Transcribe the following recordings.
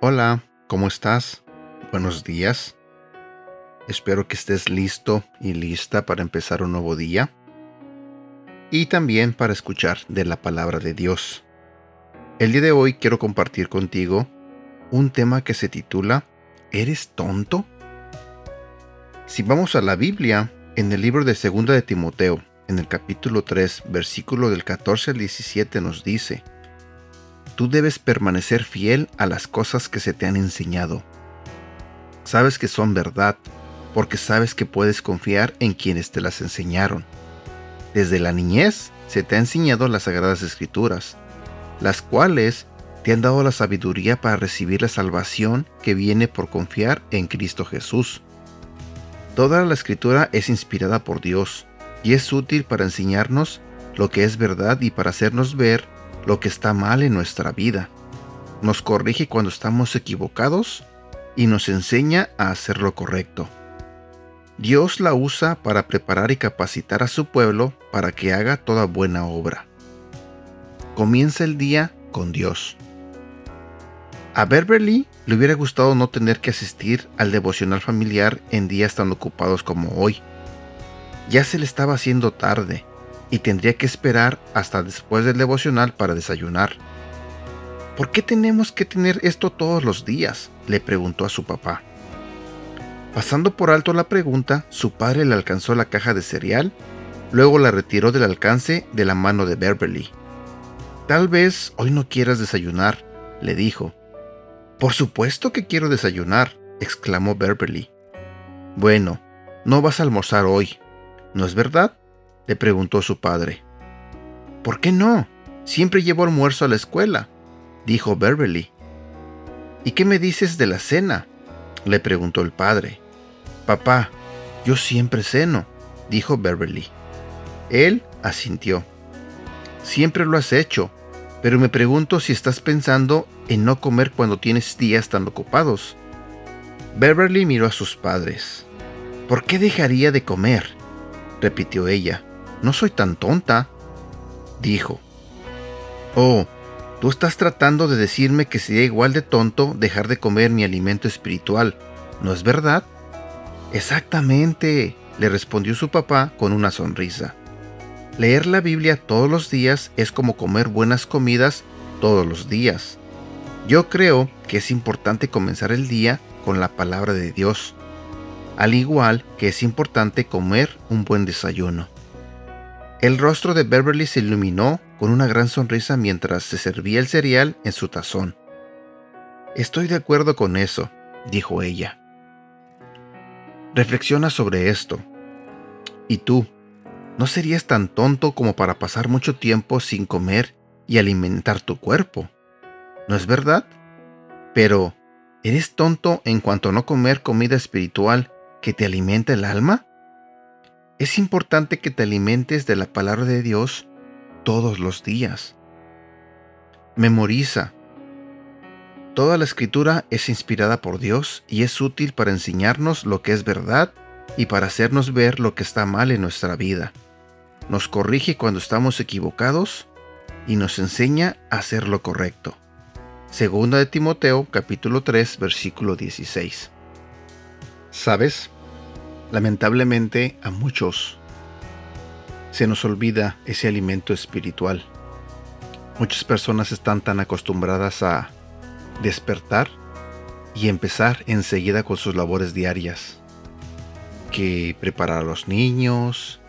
Hola, ¿cómo estás? Buenos días. Espero que estés listo y lista para empezar un nuevo día y también para escuchar de la palabra de Dios. El día de hoy quiero compartir contigo un tema que se titula ¿Eres tonto? Si vamos a la Biblia, en el libro de Segunda de Timoteo, en el capítulo 3, versículo del 14 al 17 nos dice, Tú debes permanecer fiel a las cosas que se te han enseñado. Sabes que son verdad, porque sabes que puedes confiar en quienes te las enseñaron. Desde la niñez se te ha enseñado las sagradas escrituras, las cuales te han dado la sabiduría para recibir la salvación que viene por confiar en Cristo Jesús. Toda la escritura es inspirada por Dios y es útil para enseñarnos lo que es verdad y para hacernos ver lo que está mal en nuestra vida. Nos corrige cuando estamos equivocados y nos enseña a hacer lo correcto. Dios la usa para preparar y capacitar a su pueblo para que haga toda buena obra. Comienza el día con Dios. A Beverly le hubiera gustado no tener que asistir al devocional familiar en días tan ocupados como hoy. Ya se le estaba haciendo tarde y tendría que esperar hasta después del devocional para desayunar. ¿Por qué tenemos que tener esto todos los días? le preguntó a su papá. Pasando por alto la pregunta, su padre le alcanzó la caja de cereal, luego la retiró del alcance de la mano de Beverly. Tal vez hoy no quieras desayunar, le dijo. Por supuesto que quiero desayunar, exclamó Beverly. Bueno, no vas a almorzar hoy, ¿no es verdad? le preguntó su padre. ¿Por qué no? Siempre llevo almuerzo a la escuela, dijo Beverly. ¿Y qué me dices de la cena? le preguntó el padre. Papá, yo siempre ceno, dijo Beverly. Él asintió. Siempre lo has hecho, pero me pregunto si estás pensando en no comer cuando tienes días tan ocupados. Beverly miró a sus padres. ¿Por qué dejaría de comer? repitió ella. No soy tan tonta, dijo. Oh, Tú estás tratando de decirme que sería igual de tonto dejar de comer mi alimento espiritual, ¿no es verdad? Exactamente, le respondió su papá con una sonrisa. Leer la Biblia todos los días es como comer buenas comidas todos los días. Yo creo que es importante comenzar el día con la palabra de Dios, al igual que es importante comer un buen desayuno. El rostro de Beverly se iluminó con una gran sonrisa mientras se servía el cereal en su tazón. Estoy de acuerdo con eso, dijo ella. Reflexiona sobre esto. ¿Y tú? ¿No serías tan tonto como para pasar mucho tiempo sin comer y alimentar tu cuerpo? ¿No es verdad? Pero, ¿eres tonto en cuanto a no comer comida espiritual que te alimenta el alma? Es importante que te alimentes de la palabra de Dios todos los días. Memoriza. Toda la escritura es inspirada por Dios y es útil para enseñarnos lo que es verdad y para hacernos ver lo que está mal en nuestra vida. Nos corrige cuando estamos equivocados y nos enseña a hacer lo correcto. Segunda de Timoteo capítulo 3 versículo 16. ¿Sabes? Lamentablemente a muchos se nos olvida ese alimento espiritual. Muchas personas están tan acostumbradas a despertar y empezar enseguida con sus labores diarias. Que preparar a los niños,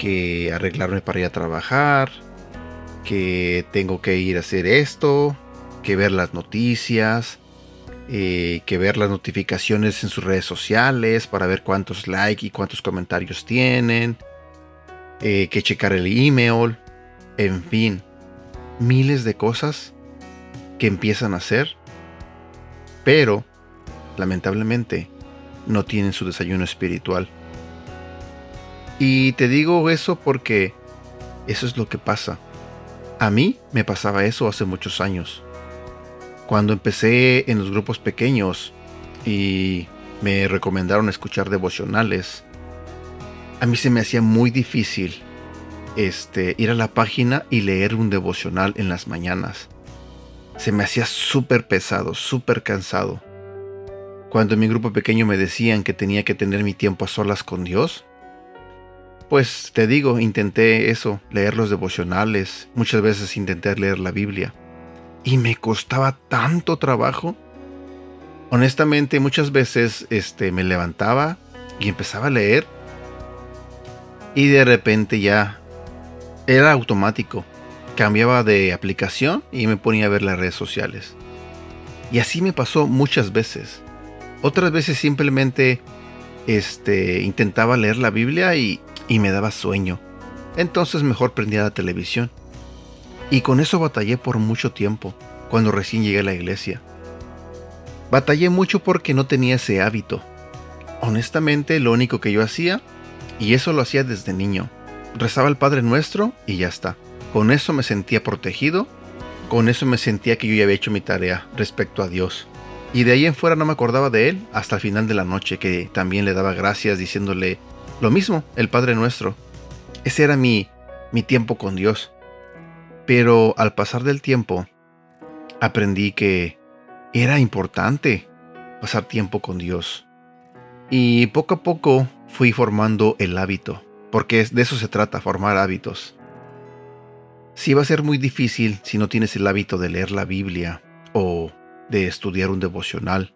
que arreglarme para ir a trabajar, que tengo que ir a hacer esto, que ver las noticias, eh, que ver las notificaciones en sus redes sociales para ver cuántos likes y cuántos comentarios tienen, eh, que checar el email, en fin, miles de cosas que empiezan a hacer, pero lamentablemente no tienen su desayuno espiritual. Y te digo eso porque eso es lo que pasa. A mí me pasaba eso hace muchos años. Cuando empecé en los grupos pequeños y me recomendaron escuchar devocionales, a mí se me hacía muy difícil este, ir a la página y leer un devocional en las mañanas. Se me hacía súper pesado, súper cansado. Cuando en mi grupo pequeño me decían que tenía que tener mi tiempo a solas con Dios, pues te digo, intenté eso, leer los devocionales, muchas veces intenté leer la Biblia. Y me costaba tanto trabajo. Honestamente, muchas veces este, me levantaba y empezaba a leer. Y de repente ya era automático. Cambiaba de aplicación y me ponía a ver las redes sociales. Y así me pasó muchas veces. Otras veces simplemente este, intentaba leer la Biblia y, y me daba sueño. Entonces mejor prendía la televisión. Y con eso batallé por mucho tiempo, cuando recién llegué a la iglesia. Batallé mucho porque no tenía ese hábito. Honestamente, lo único que yo hacía, y eso lo hacía desde niño, rezaba el Padre Nuestro y ya está. Con eso me sentía protegido, con eso me sentía que yo ya había hecho mi tarea respecto a Dios. Y de ahí en fuera no me acordaba de Él hasta el final de la noche, que también le daba gracias diciéndole, lo mismo, el Padre Nuestro. Ese era mi, mi tiempo con Dios. Pero al pasar del tiempo, aprendí que era importante pasar tiempo con Dios. Y poco a poco fui formando el hábito, porque de eso se trata, formar hábitos. Sí va a ser muy difícil si no tienes el hábito de leer la Biblia o de estudiar un devocional.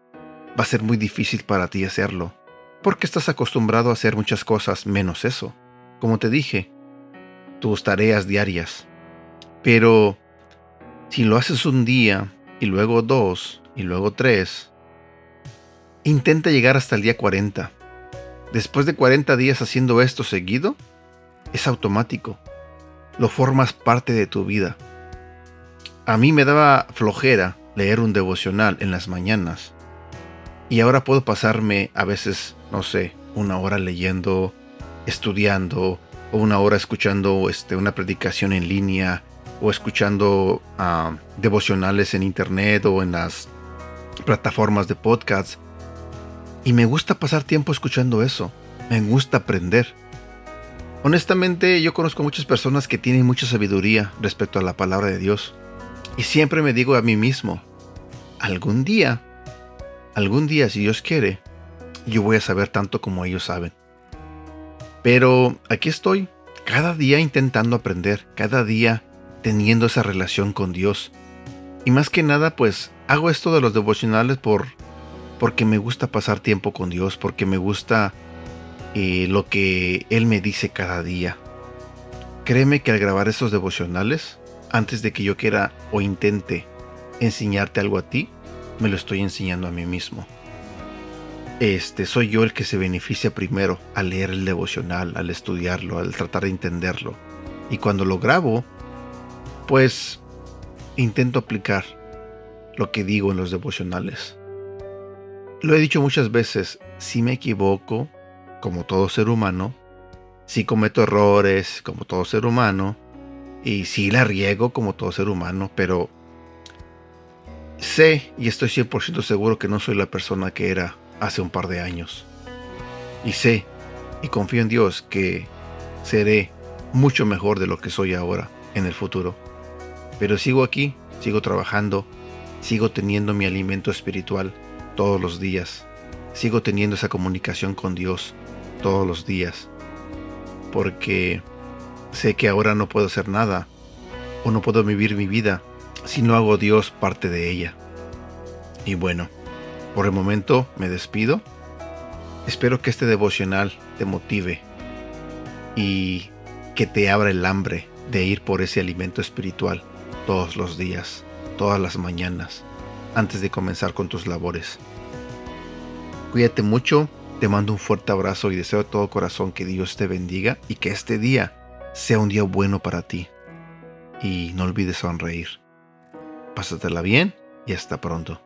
Va a ser muy difícil para ti hacerlo porque estás acostumbrado a hacer muchas cosas menos eso. Como te dije, tus tareas diarias. Pero si lo haces un día y luego dos y luego tres, intenta llegar hasta el día 40. Después de 40 días haciendo esto seguido, es automático. Lo formas parte de tu vida. A mí me daba flojera leer un devocional en las mañanas. Y ahora puedo pasarme a veces no sé, una hora leyendo, estudiando, o una hora escuchando este, una predicación en línea, o escuchando ah, devocionales en internet o en las plataformas de podcast. Y me gusta pasar tiempo escuchando eso. Me gusta aprender. Honestamente, yo conozco muchas personas que tienen mucha sabiduría respecto a la palabra de Dios. Y siempre me digo a mí mismo, algún día, algún día, si Dios quiere, yo voy a saber tanto como ellos saben. Pero aquí estoy, cada día intentando aprender, cada día teniendo esa relación con Dios. Y más que nada, pues hago esto de los devocionales por porque me gusta pasar tiempo con Dios, porque me gusta eh, lo que Él me dice cada día. Créeme que al grabar esos devocionales, antes de que yo quiera o intente enseñarte algo a ti, me lo estoy enseñando a mí mismo este, soy yo el que se beneficia primero al leer el devocional, al estudiarlo, al tratar de entenderlo. Y cuando lo grabo, pues intento aplicar lo que digo en los devocionales. Lo he dicho muchas veces, si me equivoco, como todo ser humano, si cometo errores, como todo ser humano, y si la riego, como todo ser humano, pero sé y estoy 100% seguro que no soy la persona que era hace un par de años. Y sé y confío en Dios que seré mucho mejor de lo que soy ahora en el futuro. Pero sigo aquí, sigo trabajando, sigo teniendo mi alimento espiritual todos los días, sigo teniendo esa comunicación con Dios todos los días, porque sé que ahora no puedo hacer nada o no puedo vivir mi vida si no hago Dios parte de ella. Y bueno, por el momento me despido. Espero que este devocional te motive y que te abra el hambre de ir por ese alimento espiritual todos los días, todas las mañanas, antes de comenzar con tus labores. Cuídate mucho, te mando un fuerte abrazo y deseo de todo corazón que Dios te bendiga y que este día sea un día bueno para ti. Y no olvides sonreír. Pásatela bien y hasta pronto.